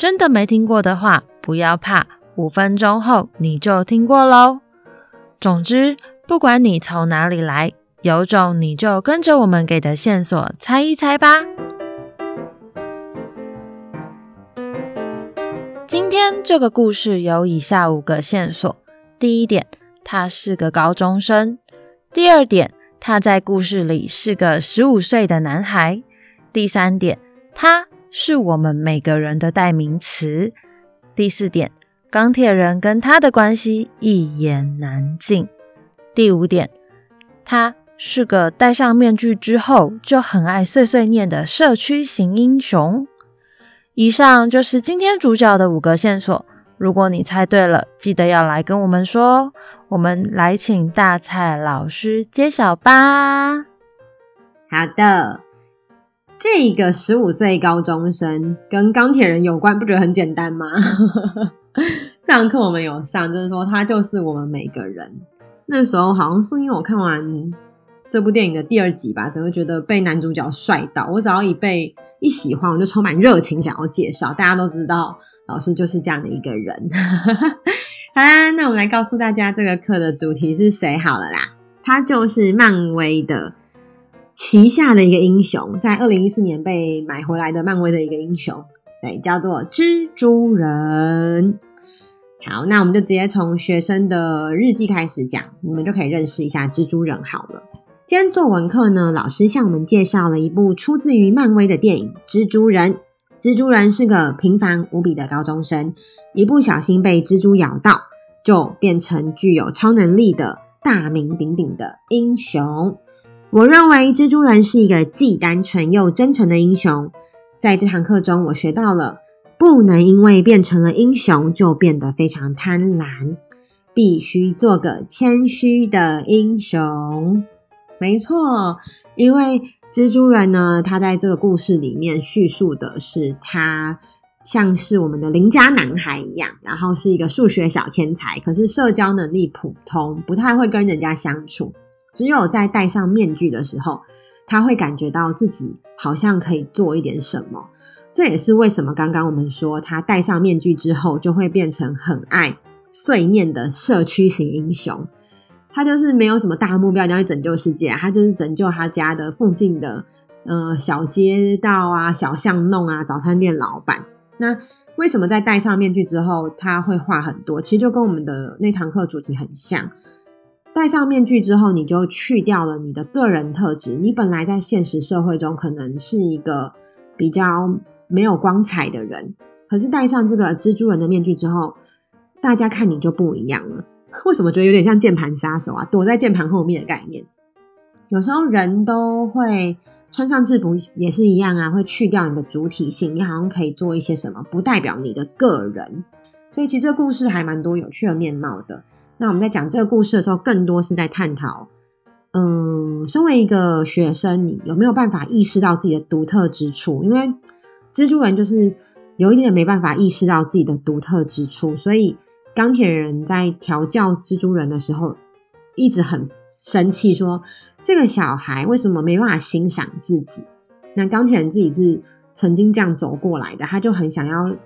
真的没听过的话，不要怕，五分钟后你就听过喽。总之，不管你从哪里来，有种你就跟着我们给的线索猜一猜吧。今天这个故事有以下五个线索：第一点，他是个高中生；第二点，他在故事里是个十五岁的男孩；第三点，他。是我们每个人的代名词。第四点，钢铁人跟他的关系一言难尽。第五点，他是个戴上面具之后就很爱碎碎念的社区型英雄。以上就是今天主角的五个线索。如果你猜对了，记得要来跟我们说。我们来请大蔡老师揭晓吧。好的。这个十五岁高中生跟钢铁人有关，不觉得很简单吗？这堂课我们有上，就是说他就是我们每个人。那时候好像是因为我看完这部电影的第二集吧，整个觉得被男主角帅到，我只要一被一喜欢，我就充满热情想要介绍。大家都知道老师就是这样的一个人。好啦，那我们来告诉大家这个课的主题是谁好了啦，他就是漫威的。旗下的一个英雄，在二零一四年被买回来的漫威的一个英雄，对，叫做蜘蛛人。好，那我们就直接从学生的日记开始讲，你们就可以认识一下蜘蛛人好了。今天作文课呢，老师向我们介绍了一部出自于漫威的电影《蜘蛛人》。蜘蛛人是个平凡无比的高中生，一不小心被蜘蛛咬到，就变成具有超能力的大名鼎鼎的英雄。我认为蜘蛛人是一个既单纯又真诚的英雄。在这堂课中，我学到了不能因为变成了英雄就变得非常贪婪，必须做个谦虚的英雄。没错，因为蜘蛛人呢，他在这个故事里面叙述的是他像是我们的邻家男孩一样，然后是一个数学小天才，可是社交能力普通，不太会跟人家相处。只有在戴上面具的时候，他会感觉到自己好像可以做一点什么。这也是为什么刚刚我们说他戴上面具之后就会变成很爱碎念的社区型英雄。他就是没有什么大目标，要去拯救世界，他就是拯救他家的附近的呃小街道啊、小巷弄啊、早餐店老板。那为什么在戴上面具之后他会话很多？其实就跟我们的那堂课主题很像。戴上面具之后，你就去掉了你的个人特质。你本来在现实社会中可能是一个比较没有光彩的人，可是戴上这个蜘蛛人的面具之后，大家看你就不一样了。为什么觉得有点像键盘杀手啊？躲在键盘后面的概念。有时候人都会穿上制服也是一样啊，会去掉你的主体性，你好像可以做一些什么，不代表你的个人。所以其实这个故事还蛮多有趣的面貌的。那我们在讲这个故事的时候，更多是在探讨，嗯，身为一个学生，你有没有办法意识到自己的独特之处？因为蜘蛛人就是有一点没办法意识到自己的独特之处，所以钢铁人在调教蜘蛛人的时候，一直很生气，说这个小孩为什么没办法欣赏自己？那钢铁人自己是曾经这样走过来的，他就很想要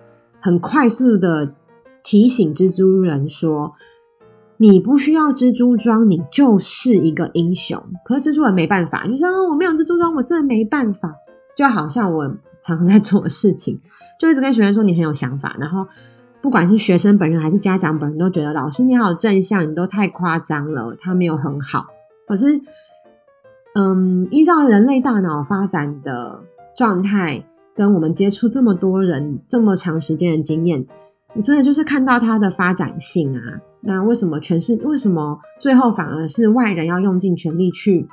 很快速的提醒蜘蛛人说。你不需要蜘蛛装，你就是一个英雄。可是蜘蛛人没办法，就是我没有蜘蛛装，我真的没办法。就好像我常常在做的事情，就一直跟学生说你很有想法，然后不管是学生本人还是家长本人都觉得老师你好正向，你都太夸张了，他没有很好。可是，嗯，依照人类大脑发展的状态，跟我们接触这么多人这么长时间的经验，我真的就是看到他的发展性啊。那为什么全是为什么最后反而是外人要用尽全力去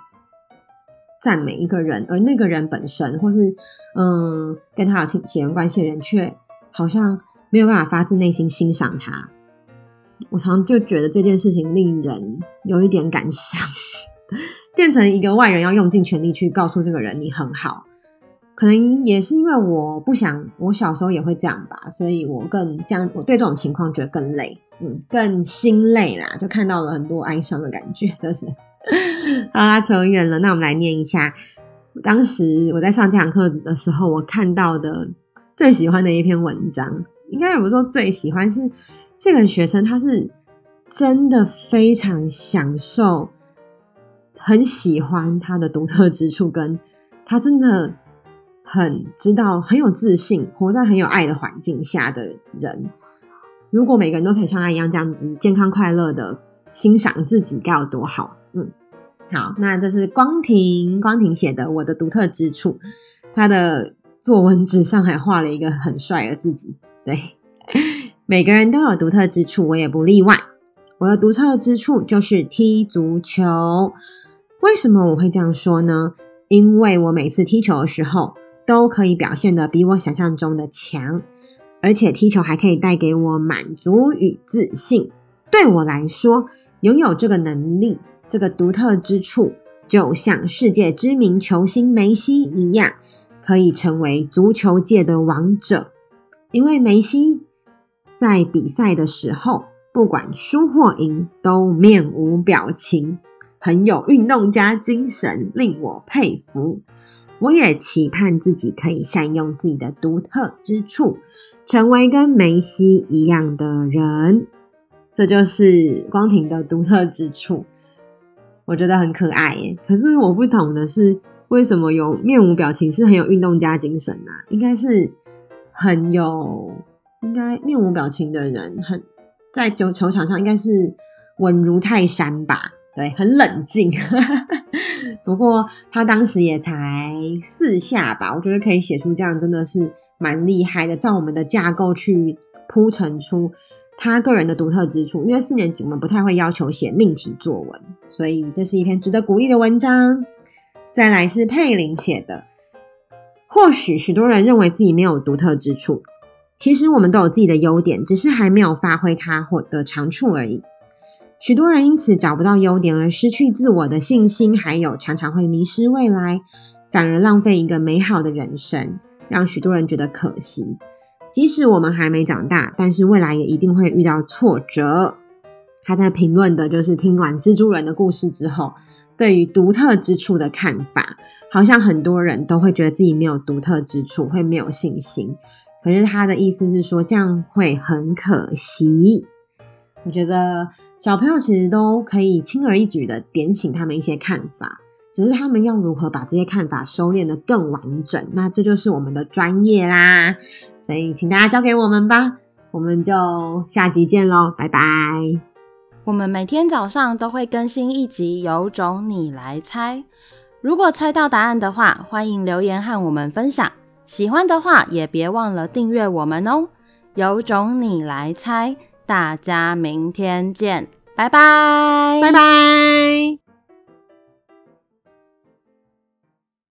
赞美一个人，而那个人本身或是嗯跟他有亲血缘关系的人，却好像没有办法发自内心欣赏他。我常常就觉得这件事情令人有一点感伤，变成一个外人要用尽全力去告诉这个人你很好。可能也是因为我不想，我小时候也会这样吧，所以我更这样我对这种情况觉得更累，嗯，更心累啦，就看到了很多哀伤的感觉，都是。好啦，扯远了，那我们来念一下，当时我在上这堂课的时候，我看到的最喜欢的一篇文章，应该有说最喜欢是这个学生，他是真的非常享受，很喜欢他的独特之处，跟他真的。很知道很有自信，活在很有爱的环境下的人，如果每个人都可以像他一样这样子健康快乐的欣赏自己，该有多好？嗯，好，那这是光庭光庭写的《我的独特之处》，他的作文纸上还画了一个很帅的自己。对，每个人都有独特之处，我也不例外。我的独特之处就是踢足球。为什么我会这样说呢？因为我每次踢球的时候。都可以表现得比我想象中的强，而且踢球还可以带给我满足与自信。对我来说，拥有这个能力，这个独特之处，就像世界知名球星梅西一样，可以成为足球界的王者。因为梅西在比赛的时候，不管输或赢，都面无表情，很有运动家精神，令我佩服。我也期盼自己可以善用自己的独特之处，成为跟梅西一样的人。这就是光庭的独特之处，我觉得很可爱耶。可是我不懂的是，为什么有面无表情是很有运动家精神啊？应该是很有，应该面无表情的人，很在球球场上应该是稳如泰山吧。对，很冷静。不过他当时也才四下吧，我觉得可以写出这样，真的是蛮厉害的。照我们的架构去铺陈出他个人的独特之处，因为四年级我们不太会要求写命题作文，所以这是一篇值得鼓励的文章。再来是佩玲写的，或许许多人认为自己没有独特之处，其实我们都有自己的优点，只是还没有发挥它或的长处而已。许多人因此找不到优点而失去自我的信心，还有常常会迷失未来，反而浪费一个美好的人生，让许多人觉得可惜。即使我们还没长大，但是未来也一定会遇到挫折。他在评论的就是听完蜘蛛人的故事之后，对于独特之处的看法，好像很多人都会觉得自己没有独特之处，会没有信心。可是他的意思是说，这样会很可惜。我觉得小朋友其实都可以轻而易举的点醒他们一些看法，只是他们要如何把这些看法收敛得更完整，那这就是我们的专业啦。所以请大家交给我们吧，我们就下集见喽，拜拜。我们每天早上都会更新一集，有种你来猜。如果猜到答案的话，欢迎留言和我们分享。喜欢的话也别忘了订阅我们哦。有种你来猜。大家明天见，拜拜，拜拜。